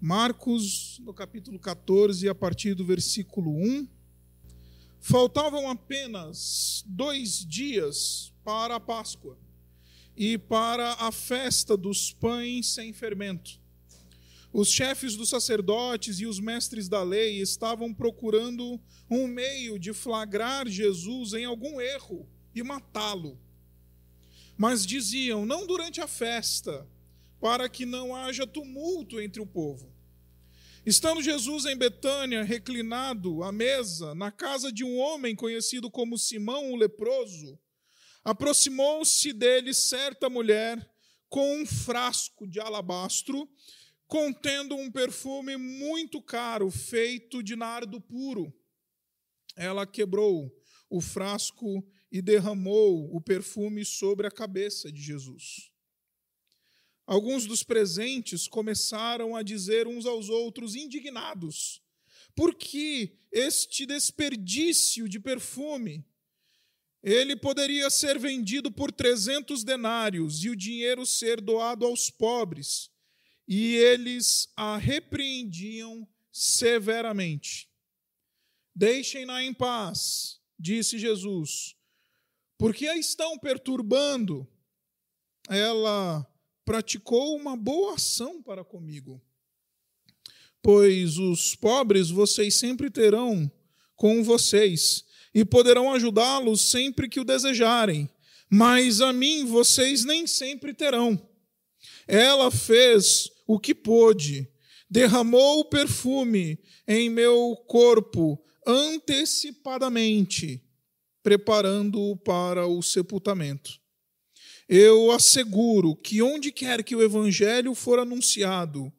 Marcos, no capítulo 14, a partir do versículo 1. Faltavam apenas dois dias para a Páscoa e para a festa dos pães sem fermento. Os chefes dos sacerdotes e os mestres da lei estavam procurando um meio de flagrar Jesus em algum erro e matá-lo. Mas diziam: não durante a festa para que não haja tumulto entre o povo. Estando Jesus em Betânia, reclinado à mesa, na casa de um homem conhecido como Simão o leproso, aproximou-se dele certa mulher com um frasco de alabastro contendo um perfume muito caro feito de nardo puro. Ela quebrou o frasco e derramou o perfume sobre a cabeça de Jesus. Alguns dos presentes começaram a dizer uns aos outros, indignados, por que este desperdício de perfume? Ele poderia ser vendido por trezentos denários e o dinheiro ser doado aos pobres. E eles a repreendiam severamente. Deixem-na em paz, disse Jesus, porque a estão perturbando. Ela praticou uma boa ação para comigo. Pois os pobres vocês sempre terão com vocês e poderão ajudá-los sempre que o desejarem, mas a mim vocês nem sempre terão. Ela fez o que pôde, derramou o perfume em meu corpo antecipadamente, preparando-o para o sepultamento. Eu asseguro que onde quer que o evangelho for anunciado,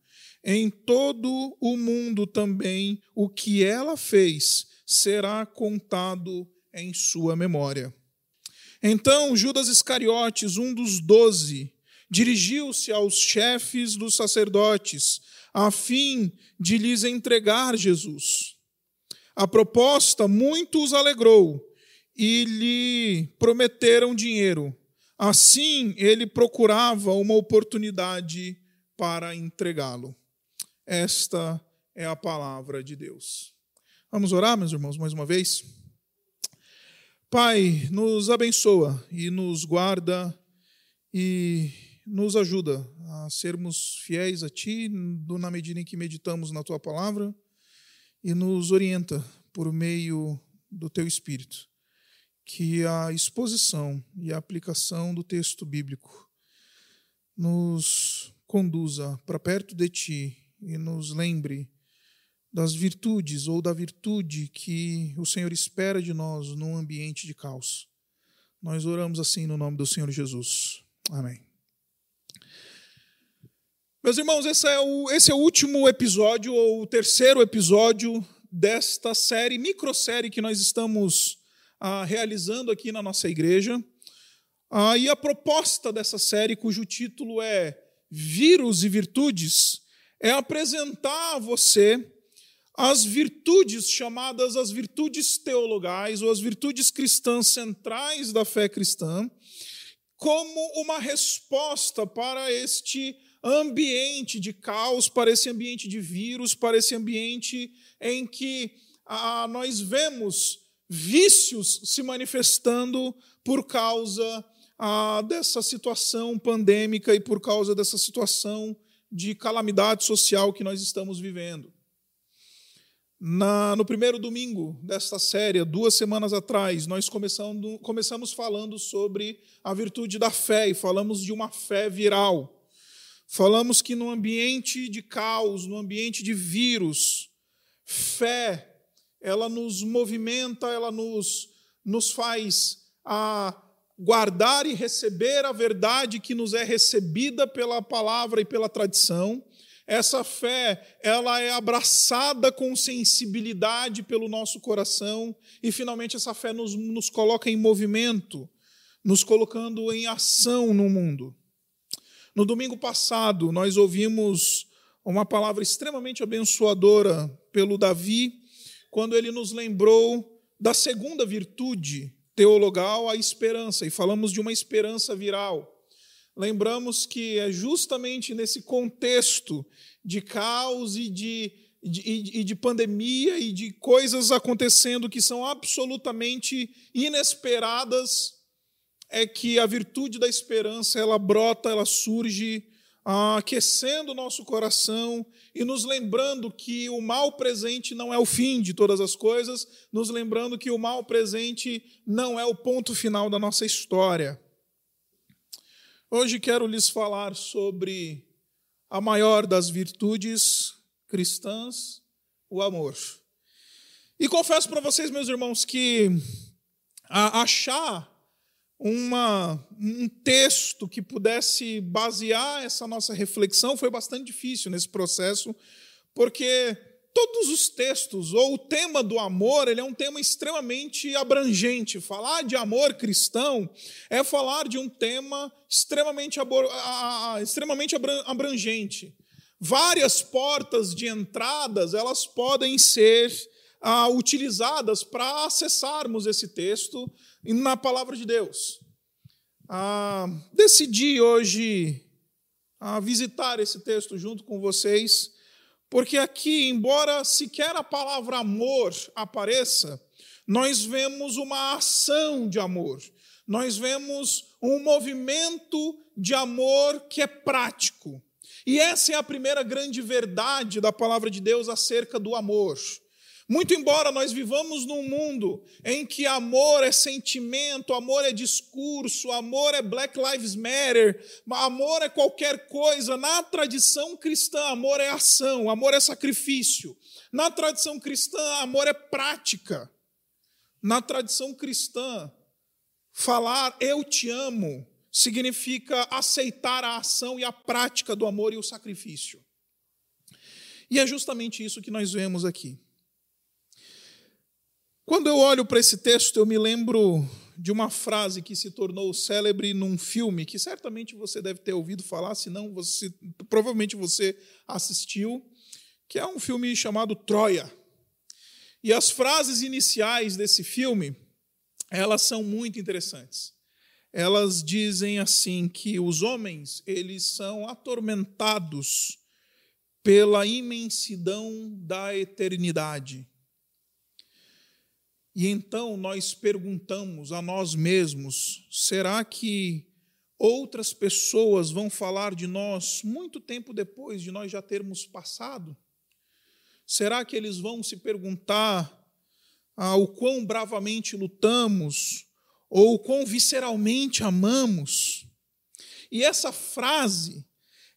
em todo o mundo também o que ela fez será contado em sua memória. Então Judas Iscariotes, um dos doze, dirigiu-se aos chefes dos sacerdotes, a fim de lhes entregar Jesus. A proposta muito os alegrou e lhe prometeram dinheiro. Assim, ele procurava uma oportunidade para entregá-lo. Esta é a palavra de Deus. Vamos orar, meus irmãos, mais uma vez? Pai, nos abençoa e nos guarda e nos ajuda a sermos fiéis a Ti na medida em que meditamos na Tua palavra e nos orienta por meio do Teu Espírito que a exposição e a aplicação do texto bíblico nos conduza para perto de Ti e nos lembre das virtudes ou da virtude que o Senhor espera de nós num ambiente de caos. Nós oramos assim no nome do Senhor Jesus. Amém. Meus irmãos, esse é, o, esse é o último episódio, ou o terceiro episódio desta série, microsérie que nós estamos ah, realizando aqui na nossa igreja. Ah, e a proposta dessa série, cujo título é Vírus e Virtudes, é apresentar a você as virtudes chamadas as virtudes teologais ou as virtudes cristãs centrais da fé cristã, como uma resposta para este ambiente de caos, para esse ambiente de vírus, para esse ambiente em que ah, nós vemos vícios se manifestando por causa ah, dessa situação pandêmica e por causa dessa situação de calamidade social que nós estamos vivendo. Na, no primeiro domingo desta série, duas semanas atrás, nós começando, começamos falando sobre a virtude da fé e falamos de uma fé viral. Falamos que no ambiente de caos, no ambiente de vírus, fé, ela nos movimenta, ela nos, nos faz a guardar e receber a verdade que nos é recebida pela palavra e pela tradição. Essa fé, ela é abraçada com sensibilidade pelo nosso coração e finalmente essa fé nos, nos coloca em movimento, nos colocando em ação no mundo. No domingo passado, nós ouvimos uma palavra extremamente abençoadora pelo Davi, quando ele nos lembrou da segunda virtude teologal, a esperança, e falamos de uma esperança viral. lembramos que é justamente nesse contexto de caos e de, de, e de pandemia e de coisas acontecendo que são absolutamente inesperadas, é que a virtude da esperança ela brota, ela surge aquecendo o nosso coração e nos lembrando que o mal presente não é o fim de todas as coisas, nos lembrando que o mal presente não é o ponto final da nossa história. Hoje quero lhes falar sobre a maior das virtudes cristãs, o amor. E confesso para vocês, meus irmãos, que achar uma, um texto que pudesse basear essa nossa reflexão foi bastante difícil nesse processo, porque todos os textos, ou o tema do amor, ele é um tema extremamente abrangente. Falar de amor cristão é falar de um tema extremamente, extremamente abrangente. Várias portas de entradas, elas podem ser ah, utilizadas para acessarmos esse texto na palavra de Deus. Ah, decidi hoje ah, visitar esse texto junto com vocês, porque aqui, embora sequer a palavra amor apareça, nós vemos uma ação de amor, nós vemos um movimento de amor que é prático. E essa é a primeira grande verdade da palavra de Deus acerca do amor. Muito embora nós vivamos num mundo em que amor é sentimento, amor é discurso, amor é Black Lives Matter, amor é qualquer coisa, na tradição cristã, amor é ação, amor é sacrifício. Na tradição cristã, amor é prática. Na tradição cristã, falar eu te amo significa aceitar a ação e a prática do amor e o sacrifício. E é justamente isso que nós vemos aqui. Quando eu olho para esse texto, eu me lembro de uma frase que se tornou célebre num filme que certamente você deve ter ouvido falar, se não, você, provavelmente você assistiu, que é um filme chamado Troia. E as frases iniciais desse filme, elas são muito interessantes. Elas dizem assim que os homens, eles são atormentados pela imensidão da eternidade e então nós perguntamos a nós mesmos: será que outras pessoas vão falar de nós muito tempo depois de nós já termos passado? Será que eles vão se perguntar ah, o quão bravamente lutamos ou o quão visceralmente amamos? E essa frase,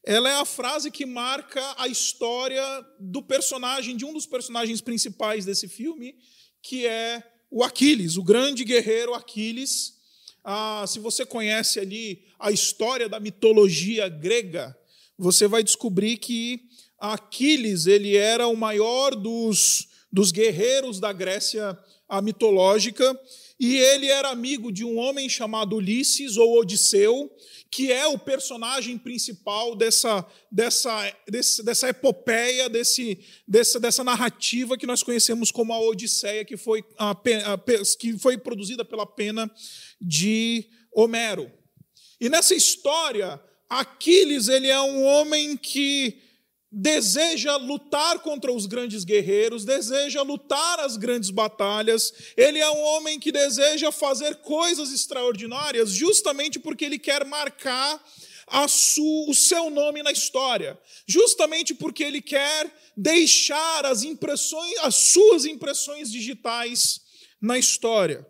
ela é a frase que marca a história do personagem, de um dos personagens principais desse filme, que é o Aquiles, o grande guerreiro Aquiles. Ah, se você conhece ali a história da mitologia grega, você vai descobrir que Aquiles ele era o maior dos, dos guerreiros da Grécia mitológica e ele era amigo de um homem chamado Ulisses ou Odisseu, que é o personagem principal dessa, dessa, desse, dessa epopeia, desse, dessa, dessa narrativa que nós conhecemos como a Odisseia, que foi, a, a, que foi produzida pela pena de Homero. E nessa história, Aquiles ele é um homem que deseja lutar contra os grandes guerreiros, deseja lutar as grandes batalhas. Ele é um homem que deseja fazer coisas extraordinárias, justamente porque ele quer marcar su, o seu nome na história, justamente porque ele quer deixar as impressões, as suas impressões digitais na história.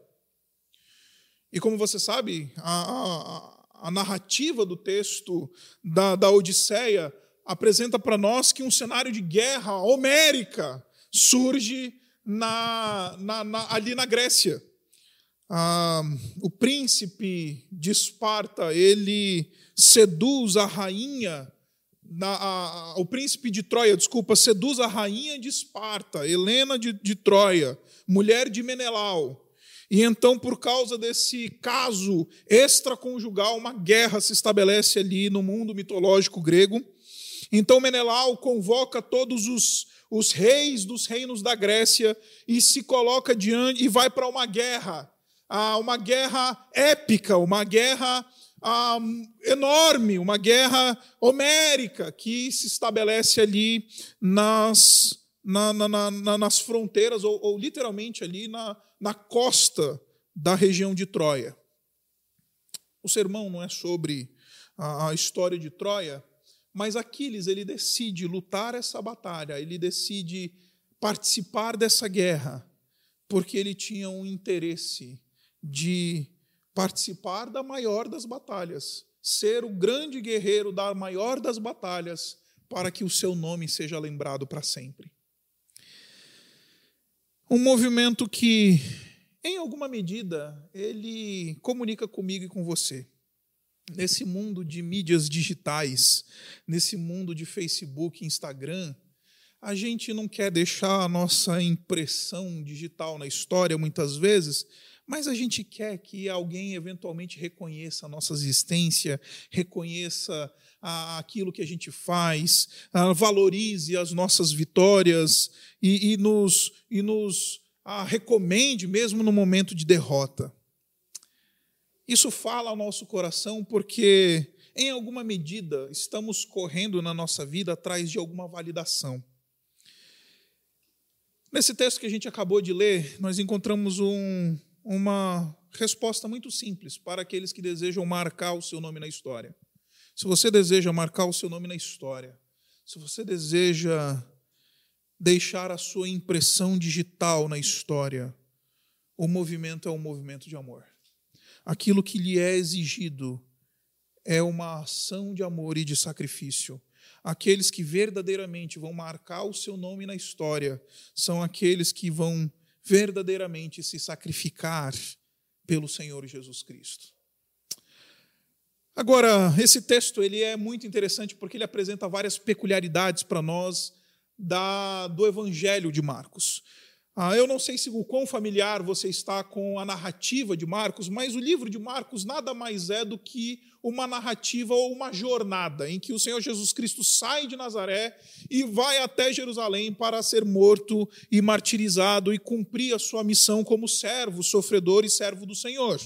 E como você sabe, a, a, a narrativa do texto da, da Odisseia apresenta para nós que um cenário de guerra homérica surge na, na, na, ali na Grécia. Ah, o príncipe de Esparta ele seduz a rainha, na, a, o príncipe de Troia, desculpa, seduz a rainha de Esparta, Helena de, de Troia, mulher de Menelau. E então, por causa desse caso extraconjugal, uma guerra se estabelece ali no mundo mitológico grego. Então Menelau convoca todos os, os reis dos reinos da Grécia e se coloca diante e vai para uma guerra, uma guerra épica, uma guerra enorme, uma guerra homérica que se estabelece ali nas, na, na, na, nas fronteiras, ou, ou, literalmente ali na, na costa da região de Troia. O sermão não é sobre a, a história de Troia, mas Aquiles ele decide lutar essa batalha, ele decide participar dessa guerra, porque ele tinha um interesse de participar da maior das batalhas, ser o grande guerreiro da maior das batalhas, para que o seu nome seja lembrado para sempre. Um movimento que, em alguma medida, ele comunica comigo e com você. Nesse mundo de mídias digitais, nesse mundo de Facebook, Instagram, a gente não quer deixar a nossa impressão digital na história muitas vezes, mas a gente quer que alguém eventualmente reconheça a nossa existência, reconheça aquilo que a gente faz, valorize as nossas vitórias e, e nos, e nos recomende mesmo no momento de derrota. Isso fala ao nosso coração porque, em alguma medida, estamos correndo na nossa vida atrás de alguma validação. Nesse texto que a gente acabou de ler, nós encontramos um, uma resposta muito simples para aqueles que desejam marcar o seu nome na história. Se você deseja marcar o seu nome na história, se você deseja deixar a sua impressão digital na história, o movimento é um movimento de amor. Aquilo que lhe é exigido é uma ação de amor e de sacrifício. Aqueles que verdadeiramente vão marcar o seu nome na história são aqueles que vão verdadeiramente se sacrificar pelo Senhor Jesus Cristo. Agora, esse texto ele é muito interessante porque ele apresenta várias peculiaridades para nós da, do Evangelho de Marcos. Ah, eu não sei se o quão familiar você está com a narrativa de Marcos, mas o livro de Marcos nada mais é do que uma narrativa ou uma jornada em que o Senhor Jesus Cristo sai de Nazaré e vai até Jerusalém para ser morto e martirizado e cumprir a sua missão como servo, sofredor e servo do Senhor.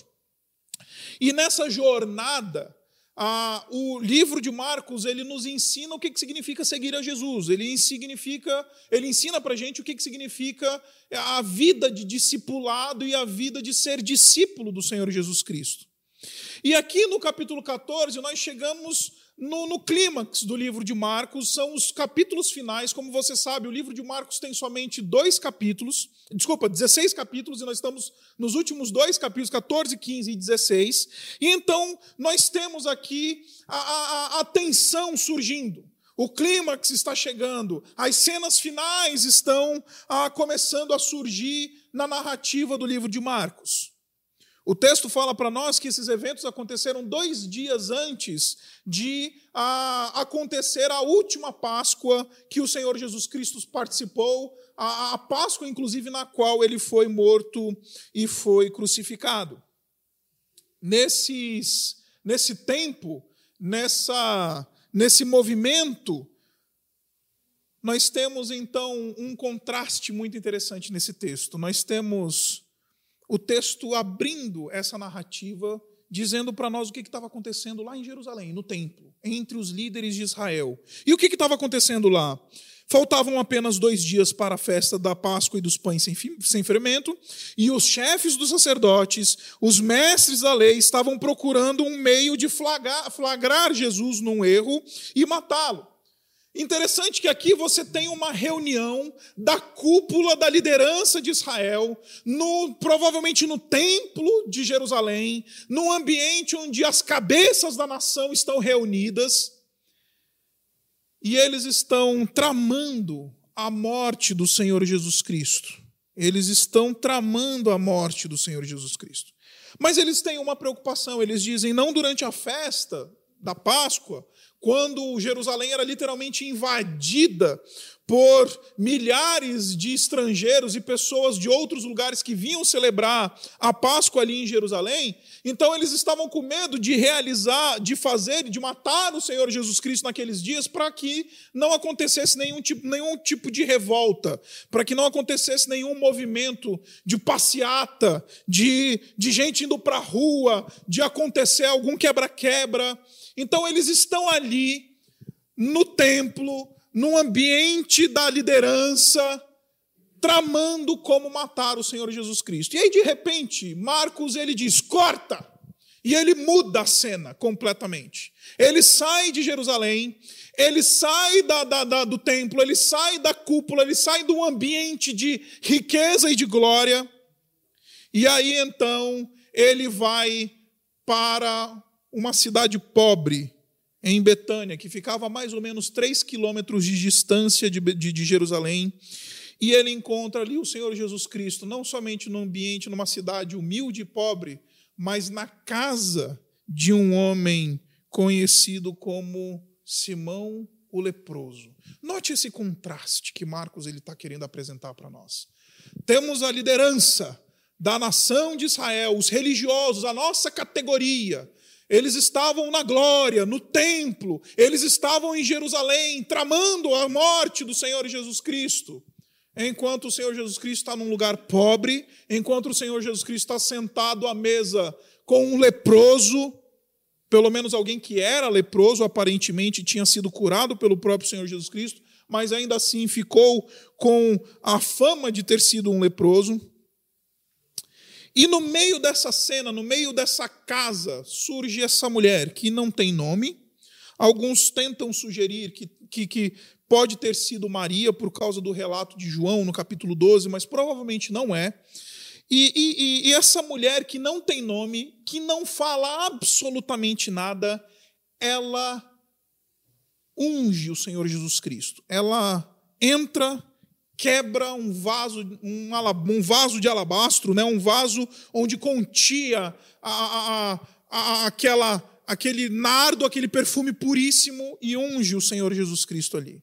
E nessa jornada, ah, o livro de Marcos ele nos ensina o que, que significa seguir a Jesus. Ele significa, ele ensina para gente o que, que significa a vida de discipulado e a vida de ser discípulo do Senhor Jesus Cristo. E aqui no capítulo 14 nós chegamos no, no clímax do livro de Marcos, são os capítulos finais. Como você sabe, o livro de Marcos tem somente dois capítulos, desculpa, 16 capítulos, e nós estamos nos últimos dois capítulos, 14, 15 e 16. E então nós temos aqui a, a, a tensão surgindo. O clímax está chegando, as cenas finais estão ah, começando a surgir na narrativa do livro de Marcos. O texto fala para nós que esses eventos aconteceram dois dias antes de a, acontecer a última Páscoa que o Senhor Jesus Cristo participou, a, a Páscoa, inclusive, na qual ele foi morto e foi crucificado. Nesses, nesse tempo, nessa, nesse movimento, nós temos então um contraste muito interessante nesse texto. Nós temos o texto abrindo essa narrativa, dizendo para nós o que estava acontecendo lá em Jerusalém, no templo, entre os líderes de Israel. E o que estava acontecendo lá? Faltavam apenas dois dias para a festa da Páscoa e dos pães sem, sem fermento, e os chefes dos sacerdotes, os mestres da lei, estavam procurando um meio de flagrar, flagrar Jesus num erro e matá-lo. Interessante que aqui você tem uma reunião da cúpula da liderança de Israel, no, provavelmente no templo de Jerusalém, num ambiente onde as cabeças da nação estão reunidas, e eles estão tramando a morte do Senhor Jesus Cristo. Eles estão tramando a morte do Senhor Jesus Cristo. Mas eles têm uma preocupação, eles dizem: não durante a festa da Páscoa, quando Jerusalém era literalmente invadida por milhares de estrangeiros e pessoas de outros lugares que vinham celebrar a Páscoa ali em Jerusalém, então eles estavam com medo de realizar, de fazer, de matar o Senhor Jesus Cristo naqueles dias para que não acontecesse nenhum tipo, nenhum tipo de revolta, para que não acontecesse nenhum movimento de passeata, de, de gente indo para a rua, de acontecer algum quebra-quebra. Então eles estão ali no templo, num ambiente da liderança, tramando como matar o Senhor Jesus Cristo. E aí, de repente, Marcos ele diz: corta! E ele muda a cena completamente. Ele sai de Jerusalém, ele sai da, da, da, do templo, ele sai da cúpula, ele sai do ambiente de riqueza e de glória. E aí então ele vai para uma cidade pobre, em Betânia, que ficava a mais ou menos três quilômetros de distância de, de, de Jerusalém. E ele encontra ali o Senhor Jesus Cristo, não somente no ambiente, numa cidade humilde e pobre, mas na casa de um homem conhecido como Simão o leproso. Note esse contraste que Marcos ele está querendo apresentar para nós. Temos a liderança da nação de Israel, os religiosos, a nossa categoria, eles estavam na glória, no templo, eles estavam em Jerusalém, tramando a morte do Senhor Jesus Cristo. Enquanto o Senhor Jesus Cristo está num lugar pobre, enquanto o Senhor Jesus Cristo está sentado à mesa com um leproso, pelo menos alguém que era leproso, aparentemente tinha sido curado pelo próprio Senhor Jesus Cristo, mas ainda assim ficou com a fama de ter sido um leproso. E no meio dessa cena, no meio dessa casa, surge essa mulher que não tem nome. Alguns tentam sugerir que, que, que pode ter sido Maria por causa do relato de João no capítulo 12, mas provavelmente não é. E, e, e, essa mulher que não tem nome, que não fala absolutamente nada, ela unge o Senhor Jesus Cristo. Ela entra quebra um vaso, um, um vaso de alabastro, né? um vaso onde continha a, a, a, aquela, aquele nardo, aquele perfume puríssimo e unge o Senhor Jesus Cristo ali.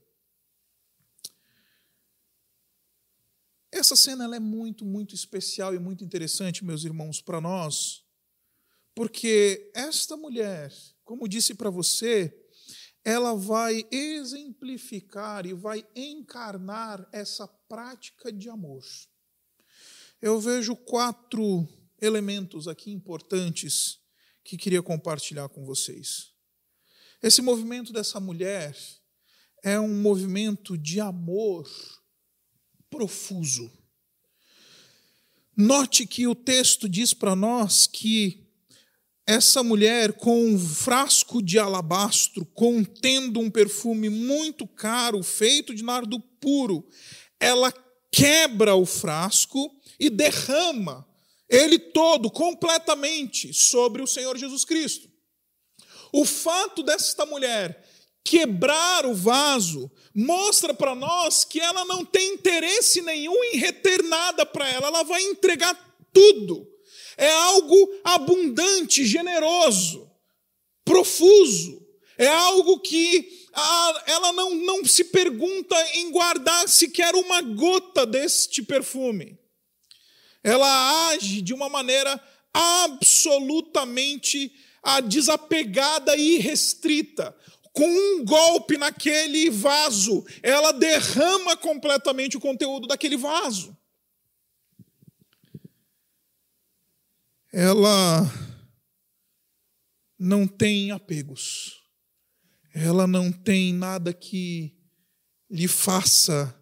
Essa cena ela é muito, muito especial e muito interessante, meus irmãos, para nós, porque esta mulher, como disse para você, ela vai exemplificar e vai encarnar essa prática de amor. Eu vejo quatro elementos aqui importantes que queria compartilhar com vocês. Esse movimento dessa mulher é um movimento de amor profuso. Note que o texto diz para nós que essa mulher com um frasco de alabastro contendo um perfume muito caro, feito de nardo puro, ela quebra o frasco e derrama ele todo, completamente, sobre o Senhor Jesus Cristo. O fato desta mulher quebrar o vaso mostra para nós que ela não tem interesse nenhum em reter nada para ela, ela vai entregar tudo é algo abundante, generoso, profuso. É algo que ah, ela não, não se pergunta em guardar sequer uma gota deste perfume. Ela age de uma maneira absolutamente ah, desapegada e restrita. Com um golpe naquele vaso, ela derrama completamente o conteúdo daquele vaso. Ela não tem apegos, ela não tem nada que lhe faça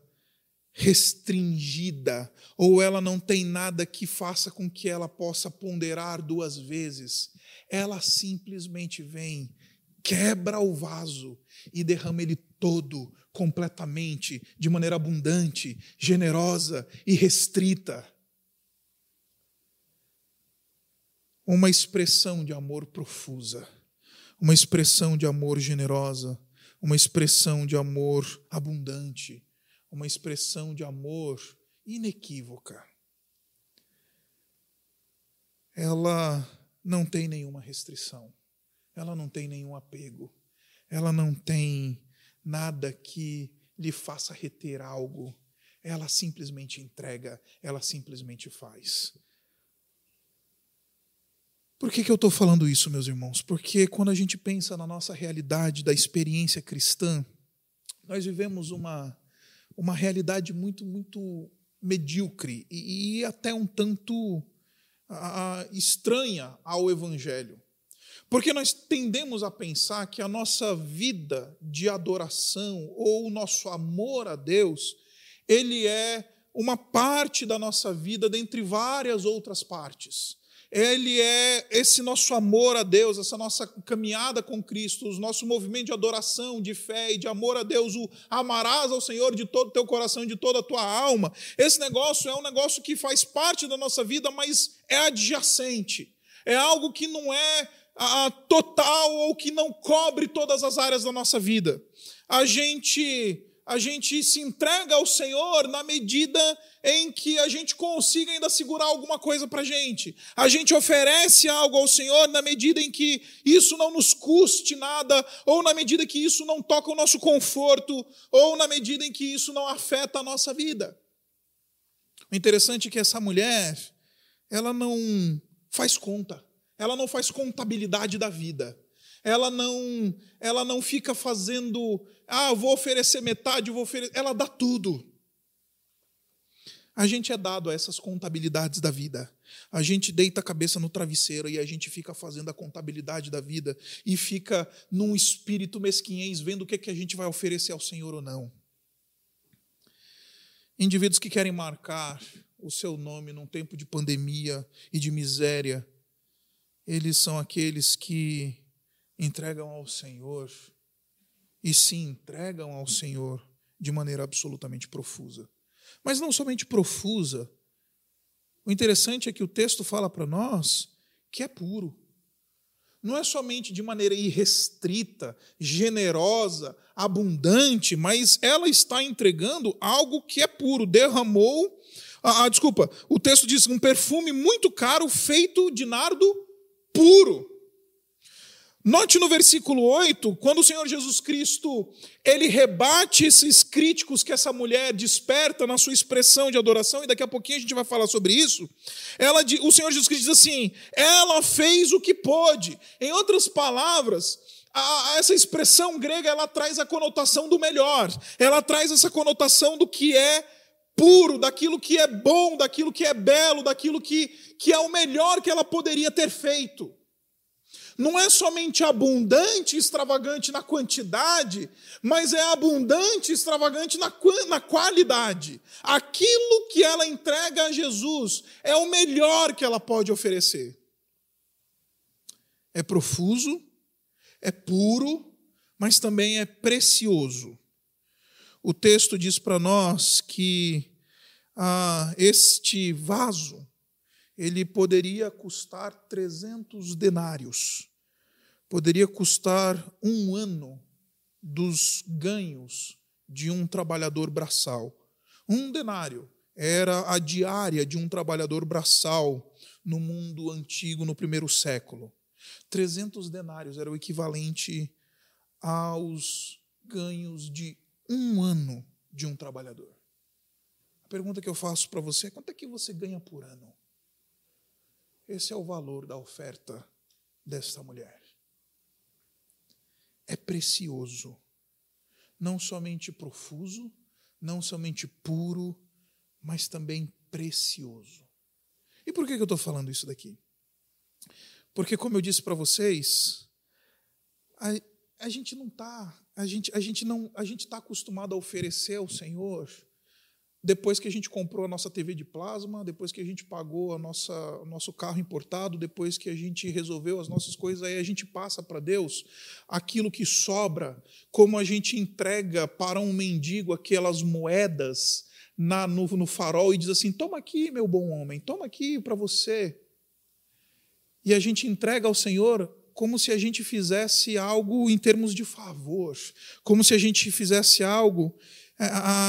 restringida, ou ela não tem nada que faça com que ela possa ponderar duas vezes. Ela simplesmente vem, quebra o vaso e derrama ele todo, completamente, de maneira abundante, generosa e restrita. Uma expressão de amor profusa, uma expressão de amor generosa, uma expressão de amor abundante, uma expressão de amor inequívoca. Ela não tem nenhuma restrição, ela não tem nenhum apego, ela não tem nada que lhe faça reter algo. Ela simplesmente entrega, ela simplesmente faz. Por que, que eu estou falando isso, meus irmãos? Porque quando a gente pensa na nossa realidade da experiência cristã, nós vivemos uma, uma realidade muito, muito medíocre e, e até um tanto estranha ao Evangelho. Porque nós tendemos a pensar que a nossa vida de adoração ou o nosso amor a Deus, ele é uma parte da nossa vida dentre várias outras partes ele é esse nosso amor a Deus, essa nossa caminhada com Cristo, o nosso movimento de adoração, de fé e de amor a Deus, o amarás ao Senhor de todo o teu coração e de toda a tua alma. Esse negócio é um negócio que faz parte da nossa vida, mas é adjacente. É algo que não é a, total ou que não cobre todas as áreas da nossa vida. A gente a gente se entrega ao Senhor na medida em que a gente consiga ainda segurar alguma coisa para a gente. A gente oferece algo ao Senhor na medida em que isso não nos custe nada, ou na medida que isso não toca o nosso conforto, ou na medida em que isso não afeta a nossa vida. O interessante é que essa mulher, ela não faz conta, ela não faz contabilidade da vida ela não, ela não fica fazendo, ah, vou oferecer metade, vou oferecer, ela dá tudo. A gente é dado a essas contabilidades da vida. A gente deita a cabeça no travesseiro e a gente fica fazendo a contabilidade da vida e fica num espírito mesquinhez vendo o que, é que a gente vai oferecer ao Senhor ou não. Indivíduos que querem marcar o seu nome num tempo de pandemia e de miséria, eles são aqueles que entregam ao Senhor e se entregam ao Senhor de maneira absolutamente profusa. Mas não somente profusa. O interessante é que o texto fala para nós que é puro. Não é somente de maneira irrestrita, generosa, abundante, mas ela está entregando algo que é puro. Derramou. Ah, ah, desculpa, o texto diz um perfume muito caro feito de nardo puro. Note no versículo 8, quando o Senhor Jesus Cristo, ele rebate esses críticos que essa mulher desperta na sua expressão de adoração, e daqui a pouquinho a gente vai falar sobre isso. Ela, o Senhor Jesus Cristo diz assim: ela fez o que pôde. Em outras palavras, a, a, essa expressão grega ela traz a conotação do melhor, ela traz essa conotação do que é puro, daquilo que é bom, daquilo que é belo, daquilo que, que é o melhor que ela poderia ter feito não é somente abundante e extravagante na quantidade, mas é abundante e extravagante na, na qualidade. Aquilo que ela entrega a Jesus é o melhor que ela pode oferecer. É profuso, é puro, mas também é precioso. O texto diz para nós que ah, este vaso ele poderia custar 300 denários poderia custar um ano dos ganhos de um trabalhador braçal. Um denário era a diária de um trabalhador braçal no mundo antigo, no primeiro século. 300 denários era o equivalente aos ganhos de um ano de um trabalhador. A pergunta que eu faço para você é: quanto é que você ganha por ano? Esse é o valor da oferta desta mulher é precioso. Não somente profuso, não somente puro, mas também precioso. E por que eu estou falando isso daqui? Porque, como eu disse para vocês, a, a, gente não está, a gente, a gente não, a gente está acostumado a oferecer ao Senhor depois que a gente comprou a nossa TV de plasma, depois que a gente pagou a nossa, o nosso carro importado, depois que a gente resolveu as nossas coisas, aí a gente passa para Deus aquilo que sobra, como a gente entrega para um mendigo aquelas moedas na, no, no farol e diz assim: toma aqui, meu bom homem, toma aqui para você. E a gente entrega ao Senhor como se a gente fizesse algo em termos de favor, como se a gente fizesse algo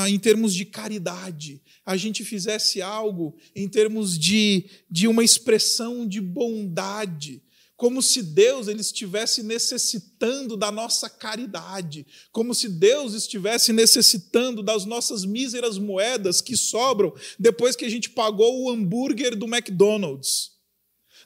em termos de caridade, a gente fizesse algo em termos de, de uma expressão de bondade, como se Deus ele estivesse necessitando da nossa caridade, como se Deus estivesse necessitando das nossas míseras moedas que sobram depois que a gente pagou o hambúrguer do McDonald's.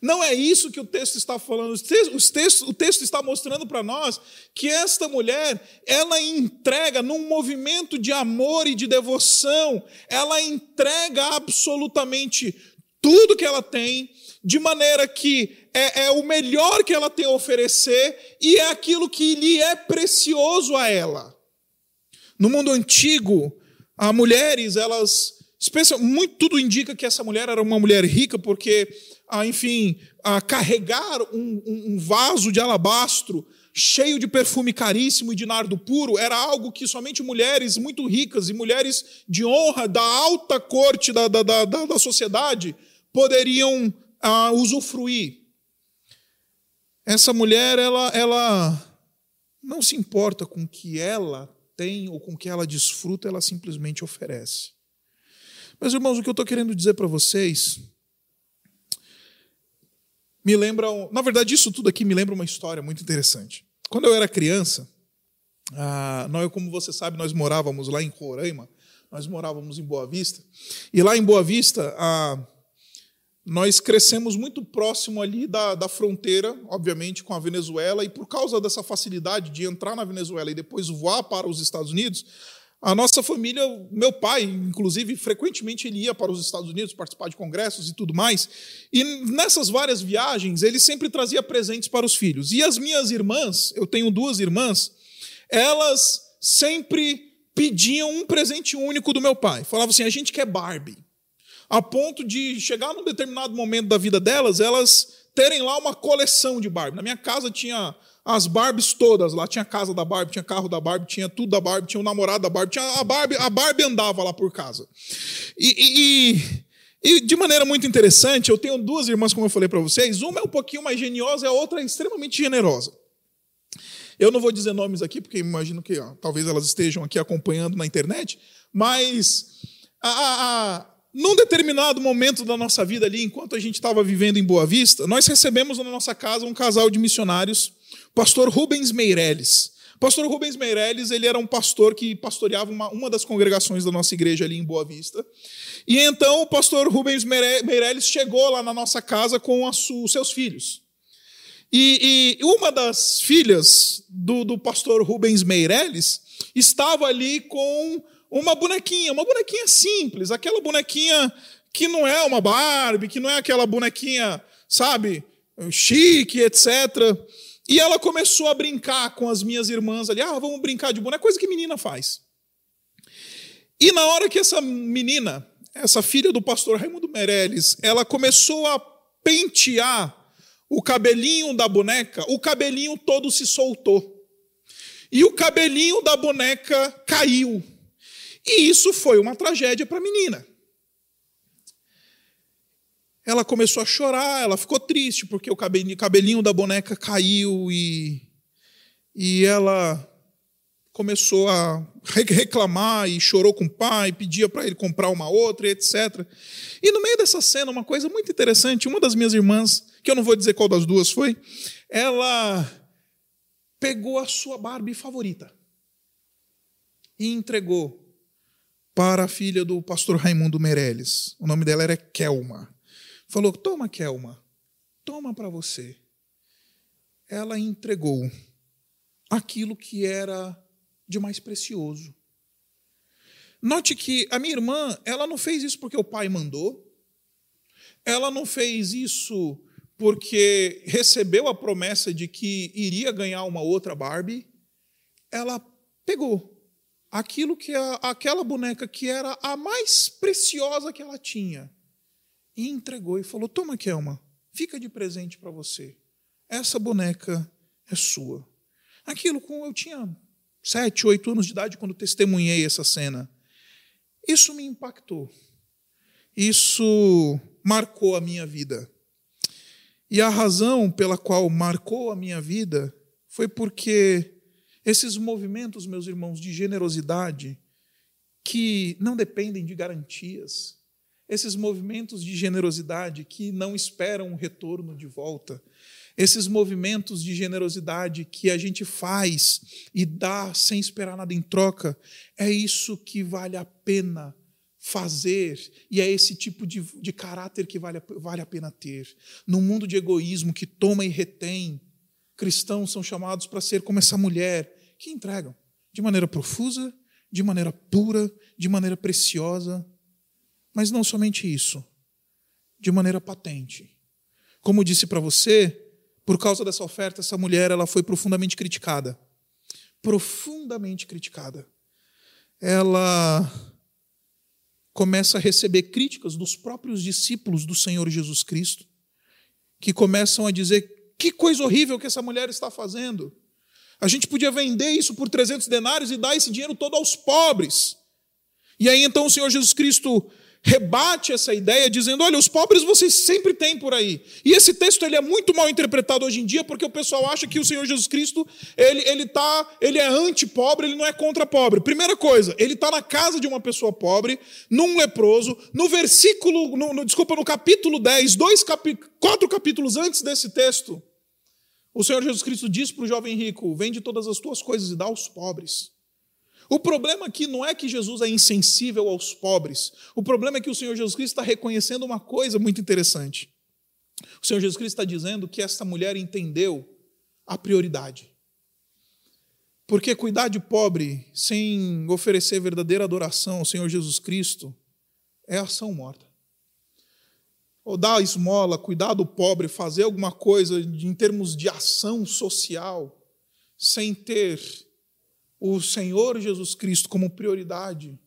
Não é isso que o texto está falando. O texto, está mostrando para nós que esta mulher, ela entrega num movimento de amor e de devoção, ela entrega absolutamente tudo que ela tem, de maneira que é, é, o melhor que ela tem a oferecer e é aquilo que lhe é precioso a ela. No mundo antigo, as mulheres, elas, muito tudo indica que essa mulher era uma mulher rica, porque a, enfim, a carregar um, um vaso de alabastro cheio de perfume caríssimo e de nardo puro era algo que somente mulheres muito ricas e mulheres de honra da alta corte da, da, da, da sociedade poderiam ah, usufruir. Essa mulher, ela, ela não se importa com o que ela tem ou com o que ela desfruta, ela simplesmente oferece. Mas, irmãos, o que eu estou querendo dizer para vocês me lembra. Na verdade, isso tudo aqui me lembra uma história muito interessante. Quando eu era criança, ah, nós, como você sabe, nós morávamos lá em Roraima, nós morávamos em Boa Vista, e lá em Boa Vista, ah, nós crescemos muito próximo ali da, da fronteira, obviamente, com a Venezuela, e por causa dessa facilidade de entrar na Venezuela e depois voar para os Estados Unidos, a nossa família, meu pai, inclusive, frequentemente ele ia para os Estados Unidos participar de congressos e tudo mais. E nessas várias viagens, ele sempre trazia presentes para os filhos. E as minhas irmãs, eu tenho duas irmãs, elas sempre pediam um presente único do meu pai. Falavam assim: a gente quer Barbie. A ponto de chegar num determinado momento da vida delas, elas terem lá uma coleção de Barbie. Na minha casa tinha as Barbies todas lá. Tinha casa da Barbie, tinha carro da Barbie, tinha tudo da Barbie, tinha o namorado da Barbie, tinha a Barbie, a Barbie andava lá por casa. E, e, e de maneira muito interessante, eu tenho duas irmãs, como eu falei para vocês. Uma é um pouquinho mais geniosa e a outra é extremamente generosa. Eu não vou dizer nomes aqui, porque imagino que ó, talvez elas estejam aqui acompanhando na internet, mas a, a, a num determinado momento da nossa vida ali, enquanto a gente estava vivendo em Boa Vista, nós recebemos na nossa casa um casal de missionários pastor Rubens Meirelles. Pastor Rubens Meirelles, ele era um pastor que pastoreava uma, uma das congregações da nossa igreja ali em Boa Vista. E então o pastor Rubens Meirelles chegou lá na nossa casa com os seus filhos. E, e, uma das filhas do, do pastor Rubens Meirelles estava ali com uma bonequinha, uma bonequinha simples, aquela bonequinha que não é uma Barbie, que não é aquela bonequinha, sabe, chique, etc. E ela começou a brincar com as minhas irmãs ali. Ah, vamos brincar de boneca, coisa que menina faz. E na hora que essa menina, essa filha do pastor Raimundo Meirelles, ela começou a pentear o cabelinho da boneca, o cabelinho todo se soltou. E o cabelinho da boneca caiu. E isso foi uma tragédia para a menina ela começou a chorar, ela ficou triste porque o cabelinho da boneca caiu e, e ela começou a reclamar e chorou com o pai, pedia para ele comprar uma outra, etc. E no meio dessa cena, uma coisa muito interessante, uma das minhas irmãs, que eu não vou dizer qual das duas foi, ela pegou a sua Barbie favorita e entregou para a filha do pastor Raimundo Meirelles. O nome dela era Kelma. Falou: Toma, Kelma, toma para você. Ela entregou aquilo que era de mais precioso. Note que a minha irmã, ela não fez isso porque o pai mandou, ela não fez isso porque recebeu a promessa de que iria ganhar uma outra Barbie. Ela pegou aquilo que a, aquela boneca que era a mais preciosa que ela tinha e entregou e falou: Toma, Kelma, fica de presente para você. Essa boneca é sua. Aquilo com eu tinha sete, oito anos de idade quando testemunhei essa cena. Isso me impactou. Isso marcou a minha vida. E a razão pela qual marcou a minha vida foi porque esses movimentos, meus irmãos, de generosidade, que não dependem de garantias, esses movimentos de generosidade que não esperam um retorno de volta, esses movimentos de generosidade que a gente faz e dá sem esperar nada em troca, é isso que vale a pena fazer e é esse tipo de, de caráter que vale, vale a pena ter. Num mundo de egoísmo que toma e retém, cristãos são chamados para ser como essa mulher que entregam de maneira profusa, de maneira pura, de maneira preciosa, mas não somente isso, de maneira patente. Como disse para você, por causa dessa oferta, essa mulher ela foi profundamente criticada. Profundamente criticada. Ela começa a receber críticas dos próprios discípulos do Senhor Jesus Cristo, que começam a dizer: que coisa horrível que essa mulher está fazendo. A gente podia vender isso por 300 denários e dar esse dinheiro todo aos pobres. E aí então o Senhor Jesus Cristo rebate essa ideia dizendo: olha, os pobres vocês sempre têm por aí. E esse texto ele é muito mal interpretado hoje em dia porque o pessoal acha que o Senhor Jesus Cristo ele ele tá ele é anti-pobre, ele não é contra pobre. Primeira coisa, ele está na casa de uma pessoa pobre, num leproso, no versículo, no, no desculpa, no capítulo 10, dois capi, quatro capítulos antes desse texto, o Senhor Jesus Cristo diz para o jovem rico: vende todas as tuas coisas e dá aos pobres. O problema aqui não é que Jesus é insensível aos pobres. O problema é que o Senhor Jesus Cristo está reconhecendo uma coisa muito interessante. O Senhor Jesus Cristo está dizendo que essa mulher entendeu a prioridade. Porque cuidar de pobre sem oferecer verdadeira adoração ao Senhor Jesus Cristo é ação morta. Ou dar esmola, cuidar do pobre, fazer alguma coisa em termos de ação social, sem ter o Senhor Jesus Cristo como prioridade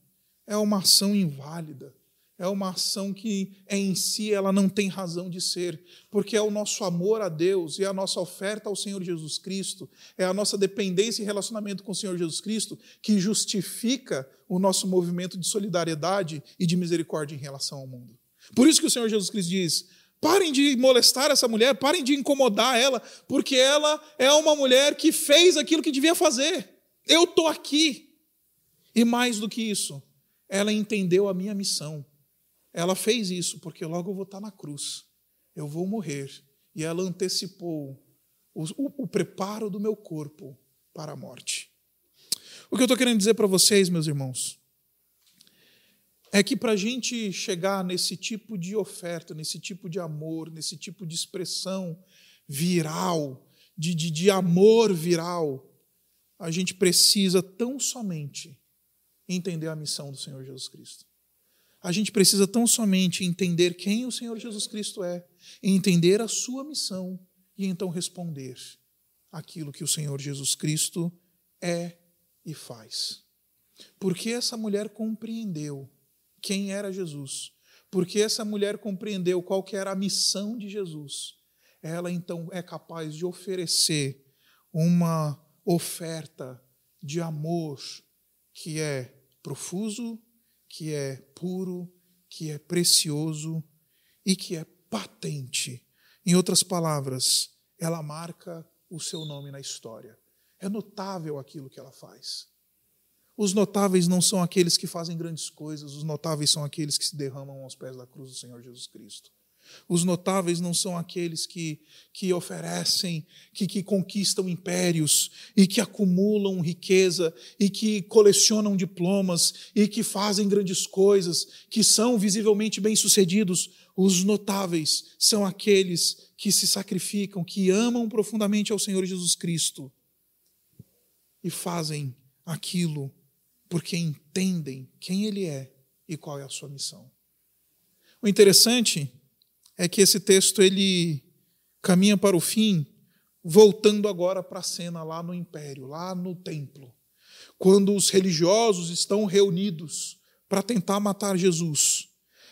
é uma ação inválida. É uma ação que em si ela não tem razão de ser, porque é o nosso amor a Deus e a nossa oferta ao Senhor Jesus Cristo, é a nossa dependência e relacionamento com o Senhor Jesus Cristo que justifica o nosso movimento de solidariedade e de misericórdia em relação ao mundo. Por isso que o Senhor Jesus Cristo diz: Parem de molestar essa mulher, parem de incomodar ela, porque ela é uma mulher que fez aquilo que devia fazer. Eu estou aqui. E mais do que isso, ela entendeu a minha missão. Ela fez isso porque logo eu vou estar na cruz. Eu vou morrer. E ela antecipou o, o, o preparo do meu corpo para a morte. O que eu estou querendo dizer para vocês, meus irmãos, é que para a gente chegar nesse tipo de oferta, nesse tipo de amor, nesse tipo de expressão viral, de, de, de amor viral, a gente precisa tão somente entender a missão do Senhor Jesus Cristo. A gente precisa tão somente entender quem o Senhor Jesus Cristo é, entender a sua missão e então responder aquilo que o Senhor Jesus Cristo é e faz. Porque essa mulher compreendeu quem era Jesus, porque essa mulher compreendeu qual que era a missão de Jesus, ela então é capaz de oferecer uma oferta de amor que é profuso, que é puro, que é precioso e que é patente. Em outras palavras, ela marca o seu nome na história. É notável aquilo que ela faz. Os notáveis não são aqueles que fazem grandes coisas, os notáveis são aqueles que se derramam aos pés da cruz do Senhor Jesus Cristo. Os notáveis não são aqueles que, que oferecem, que, que conquistam impérios e que acumulam riqueza e que colecionam diplomas e que fazem grandes coisas, que são visivelmente bem-sucedidos. Os notáveis são aqueles que se sacrificam, que amam profundamente ao Senhor Jesus Cristo e fazem aquilo porque entendem quem Ele é e qual é a sua missão. O interessante é que esse texto ele caminha para o fim, voltando agora para a cena lá no império, lá no templo, quando os religiosos estão reunidos para tentar matar Jesus.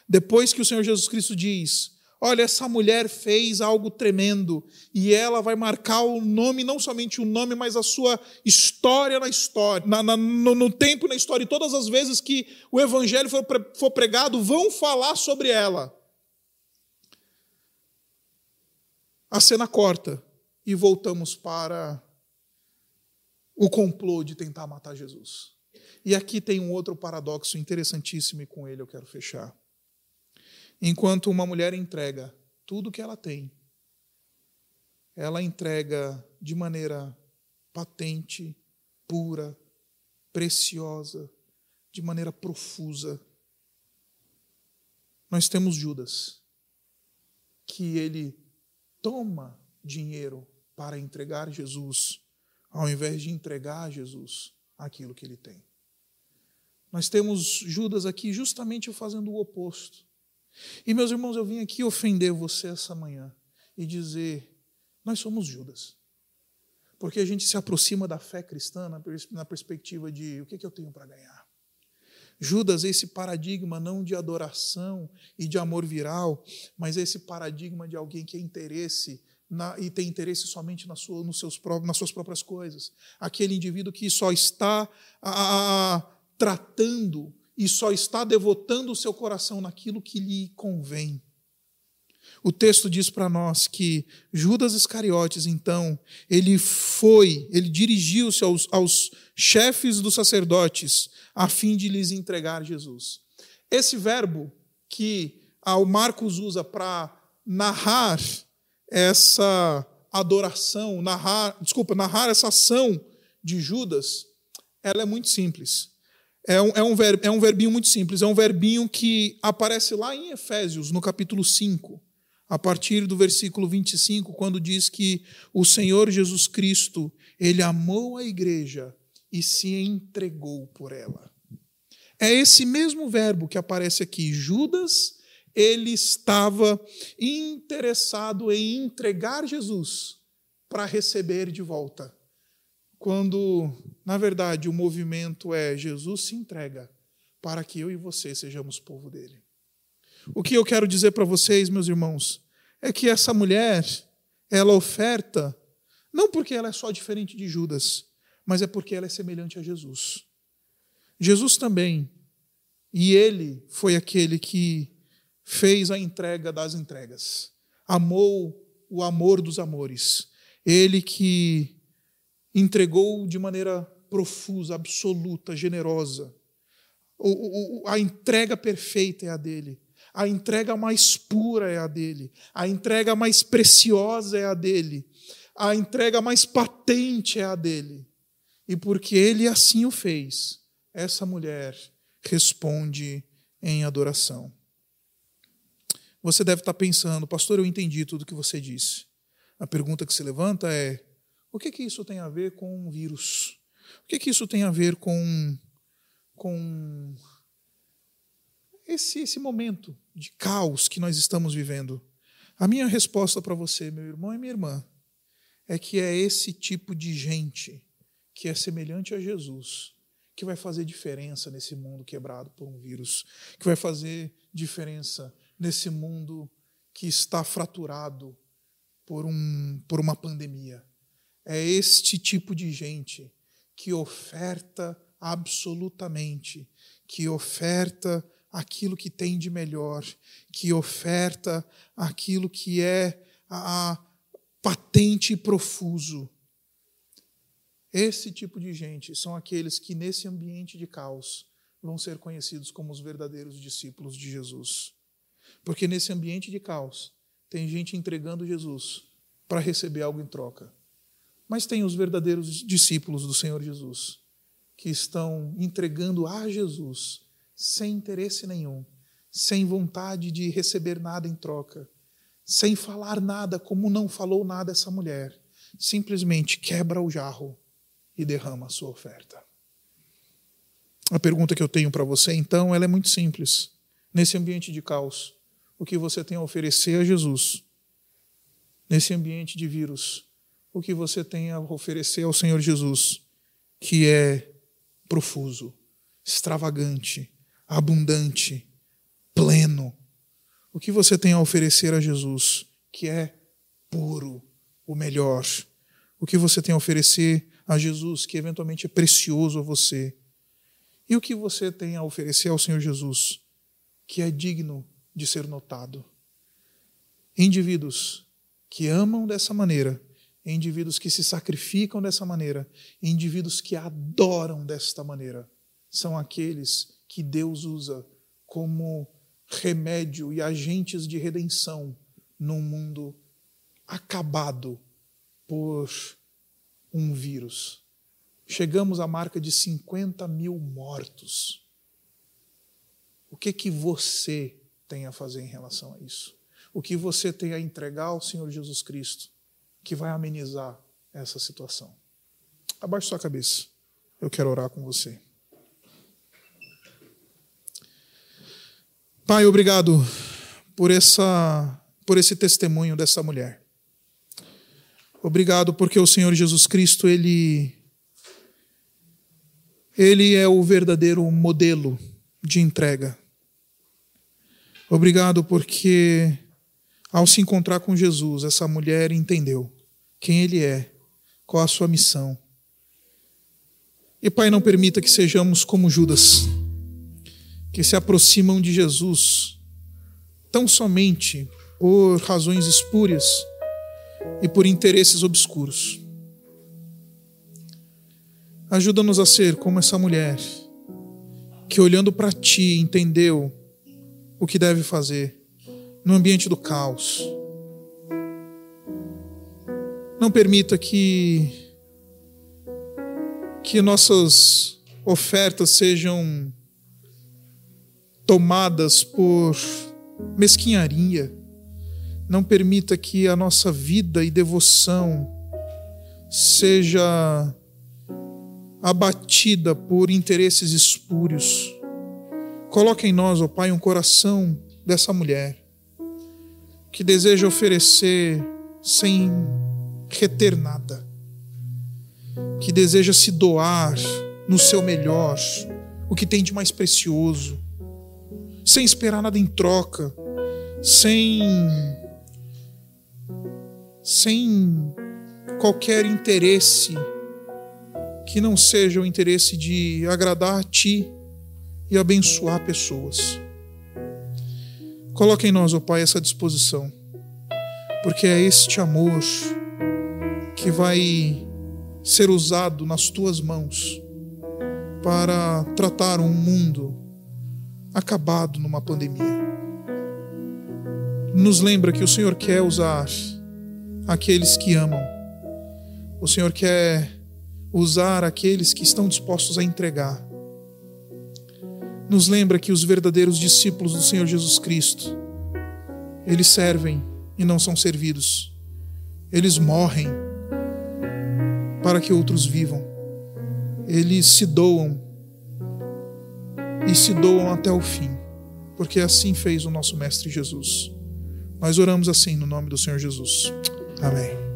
Depois que o Senhor Jesus Cristo diz: Olha, essa mulher fez algo tremendo e ela vai marcar o nome, não somente o nome, mas a sua história na história, na, na, no, no, tempo e na história. E todas as vezes que o evangelho for, for pregado, vão falar sobre ela. A cena corta e voltamos para o complô de tentar matar Jesus. E aqui tem um outro paradoxo interessantíssimo e com ele eu quero fechar. enquanto uma mulher entrega tudo que ela tem, ela entrega de maneira patente, pura, preciosa, de maneira profusa. Nós temos Judas, que ele toma dinheiro para entregar Jesus, ao invés de entregar a Jesus aquilo que ele tem. Nós temos Judas aqui justamente fazendo o oposto. E, meus irmãos, eu vim aqui ofender você essa manhã e dizer: nós somos Judas. Porque a gente se aproxima da fé cristã na perspectiva de o que, eu tenho para ganhar. Judas, esse paradigma não de adoração e de amor viral, mas esse paradigma de alguém que é interesse na, e tem interesse somente na sua, nos seus, nas suas próprias coisas. Aquele indivíduo que só está a, a, tratando e só está devotando o seu coração naquilo que lhe convém. O texto diz para nós que Judas Iscariotes, então, ele foi, ele dirigiu-se aos, aos chefes dos sacerdotes a fim de lhes entregar Jesus. Esse verbo que o Marcos usa para narrar essa adoração, narrar, desculpa, narrar essa ação de Judas, ela é muito simples. É um, é, um verbo, é um verbinho muito simples, é um verbinho que aparece lá em Efésios, no capítulo 5, a partir do versículo 25, quando diz que o Senhor Jesus Cristo, ele amou a igreja e se entregou por ela. É esse mesmo verbo que aparece aqui. Judas, ele estava interessado em entregar Jesus para receber de volta. Quando, na verdade, o movimento é Jesus se entrega para que eu e você sejamos povo dele. O que eu quero dizer para vocês, meus irmãos, é que essa mulher, ela oferta, não porque ela é só diferente de Judas, mas é porque ela é semelhante a Jesus. Jesus também, e ele foi aquele que fez a entrega das entregas, amou o amor dos amores, ele que entregou de maneira profusa, absoluta, generosa. A entrega perfeita é a dele. A entrega mais pura é a dele. A entrega mais preciosa é a dele. A entrega mais patente é a dele. E porque ele assim o fez, essa mulher responde em adoração. Você deve estar pensando, pastor, eu entendi tudo que você disse. A pergunta que se levanta é: o que, que isso tem a ver com um vírus? O que, que isso tem a ver com, com esse, esse momento de caos que nós estamos vivendo? A minha resposta para você, meu irmão e minha irmã, é que é esse tipo de gente que é semelhante a Jesus que vai fazer diferença nesse mundo quebrado por um vírus, que vai fazer diferença nesse mundo que está fraturado por, um, por uma pandemia. É este tipo de gente que oferta absolutamente, que oferta aquilo que tem de melhor, que oferta aquilo que é a, a patente e profuso. Esse tipo de gente são aqueles que, nesse ambiente de caos, vão ser conhecidos como os verdadeiros discípulos de Jesus. Porque nesse ambiente de caos, tem gente entregando Jesus para receber algo em troca. Mas tem os verdadeiros discípulos do Senhor Jesus, que estão entregando a Jesus sem interesse nenhum, sem vontade de receber nada em troca, sem falar nada, como não falou nada essa mulher. Simplesmente quebra o jarro e derrama a sua oferta. A pergunta que eu tenho para você, então, ela é muito simples. Nesse ambiente de caos, o que você tem a oferecer a Jesus? Nesse ambiente de vírus, o que você tem a oferecer ao Senhor Jesus, que é profuso, extravagante, abundante, pleno. O que você tem a oferecer a Jesus, que é puro, o melhor. O que você tem a oferecer a Jesus, que eventualmente é precioso a você. E o que você tem a oferecer ao Senhor Jesus, que é digno de ser notado. Indivíduos que amam dessa maneira indivíduos que se sacrificam dessa maneira, indivíduos que adoram desta maneira, são aqueles que Deus usa como remédio e agentes de redenção num mundo acabado por um vírus. Chegamos à marca de 50 mil mortos. O que que você tem a fazer em relação a isso? O que você tem a entregar ao Senhor Jesus Cristo que vai amenizar essa situação? Abaixe sua cabeça. Eu quero orar com você. Pai, obrigado por essa por esse testemunho dessa mulher. Obrigado porque o Senhor Jesus Cristo ele ele é o verdadeiro modelo de entrega. Obrigado porque ao se encontrar com Jesus, essa mulher entendeu quem ele é, qual a sua missão. E Pai, não permita que sejamos como Judas que se aproximam de Jesus tão somente por razões espúrias e por interesses obscuros. Ajuda-nos a ser como essa mulher que, olhando para ti, entendeu o que deve fazer no ambiente do caos. Não permita que que nossas ofertas sejam tomadas por mesquinharia. Não permita que a nossa vida e devoção seja abatida por interesses espúrios. Coloque em nós, ó oh Pai, um coração dessa mulher que deseja oferecer sem reter nada, que deseja se doar no seu melhor, o que tem de mais precioso sem esperar nada em troca, sem sem qualquer interesse que não seja o interesse de agradar a ti e abençoar pessoas. Coloque em nós, ó oh Pai, essa disposição, porque é este amor que vai ser usado nas tuas mãos para tratar um mundo acabado numa pandemia. Nos lembra que o Senhor quer usar aqueles que amam. O Senhor quer usar aqueles que estão dispostos a entregar. Nos lembra que os verdadeiros discípulos do Senhor Jesus Cristo, eles servem e não são servidos. Eles morrem para que outros vivam. Eles se doam e se doam até o fim, porque assim fez o nosso Mestre Jesus. Nós oramos assim no nome do Senhor Jesus. Amém.